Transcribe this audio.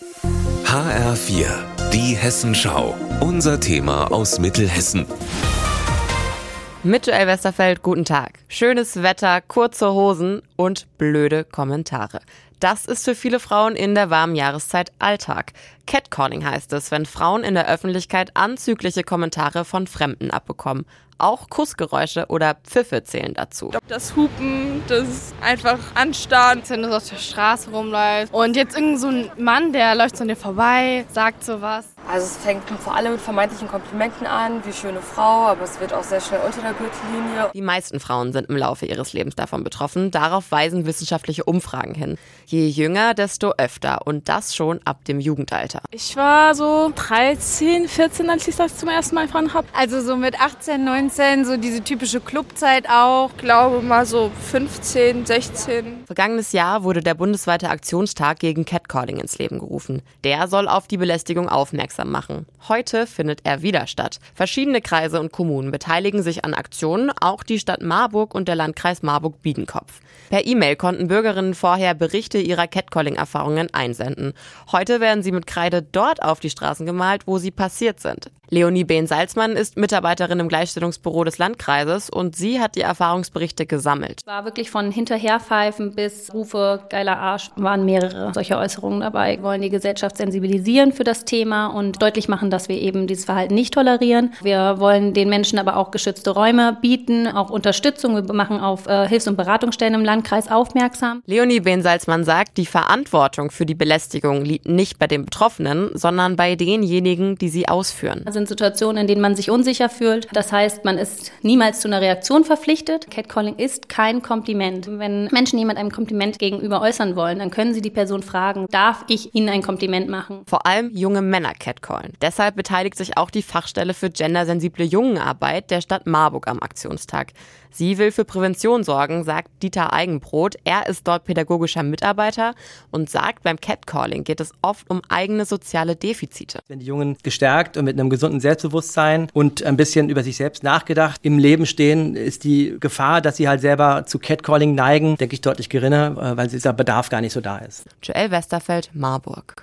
HR4, die Hessenschau. Unser Thema aus Mittelhessen. Mit Joel Westerfeld, guten Tag. Schönes Wetter, kurze Hosen und blöde Kommentare. Das ist für viele Frauen in der warmen Jahreszeit Alltag. Catcalling heißt es, wenn Frauen in der Öffentlichkeit anzügliche Kommentare von Fremden abbekommen. Auch Kussgeräusche oder Pfiffe zählen dazu. Das Hupen, das einfach Anstarren. Wenn du so auf der Straße rumläufst und jetzt irgend so ein Mann, der läuft so an dir vorbei, sagt sowas. Also es fängt vor allem mit vermeintlichen Komplimenten an, wie schöne Frau, aber es wird auch sehr schnell unter der Gürtellinie. Die meisten Frauen sind im Laufe ihres Lebens davon betroffen. Darauf weisen wissenschaftliche Umfragen hin. Je jünger, desto öfter und das schon ab dem Jugendalter. Ich war so 13, 14, als ich das zum ersten Mal erfahren habe. Also so mit 18, 19, so diese typische Clubzeit auch. Ich glaube mal so 15, 16. Vergangenes Jahr wurde der bundesweite Aktionstag gegen Catcalling ins Leben gerufen. Der soll auf die Belästigung aufmerksam machen. Heute findet er wieder statt. Verschiedene Kreise und Kommunen beteiligen sich an Aktionen, auch die Stadt Marburg und der Landkreis Marburg-Biedenkopf. Per E-Mail konnten Bürgerinnen vorher Berichte ihrer Catcalling-Erfahrungen einsenden. Heute werden sie mit Kreide dort auf die Straßen gemalt, wo sie passiert sind. Leonie Behn-Salzmann ist Mitarbeiterin im Gleichstellungsbüro des Landkreises und sie hat die Erfahrungsberichte gesammelt. Es war wirklich von hinterherpfeifen bis Rufe, geiler Arsch, waren mehrere solche Äußerungen dabei. Wir wollen die Gesellschaft sensibilisieren für das Thema und deutlich machen, dass wir eben dieses Verhalten nicht tolerieren. Wir wollen den Menschen aber auch geschützte Räume bieten, auch Unterstützung. Wir machen auf äh, Hilfs- und Beratungsstellen im Landkreis aufmerksam. Leonie Behn-Salzmann sagt, die Verantwortung für die Belästigung liegt nicht bei den Betroffenen, sondern bei denjenigen, die sie ausführen. Das sind Situationen, in denen man sich unsicher fühlt. Das heißt, man ist niemals zu einer Reaktion verpflichtet. Catcalling ist kein Kompliment. Wenn Menschen jemand ein Kompliment gegenüber äußern wollen, dann können sie die Person fragen, darf ich Ihnen ein Kompliment machen? Vor allem junge Männer catcallen. Deshalb beteiligt sich auch die Fachstelle für gendersensible Jungenarbeit der Stadt Marburg am Aktionstag. Sie will für Prävention sorgen, sagt Dieter Eigenbrot. Er ist dort pädagogischer Mitarbeiter und sagt, beim Catcalling geht es oft um eigene soziale Defizite. Wenn die Jungen gestärkt und mit einem gesunden Selbstbewusstsein und ein bisschen über sich selbst nachgedacht im Leben stehen, ist die Gefahr, dass sie halt selber zu Catcalling neigen, denke ich, deutlich geringer, weil dieser Bedarf gar nicht so da ist. Joel Westerfeld, Marburg.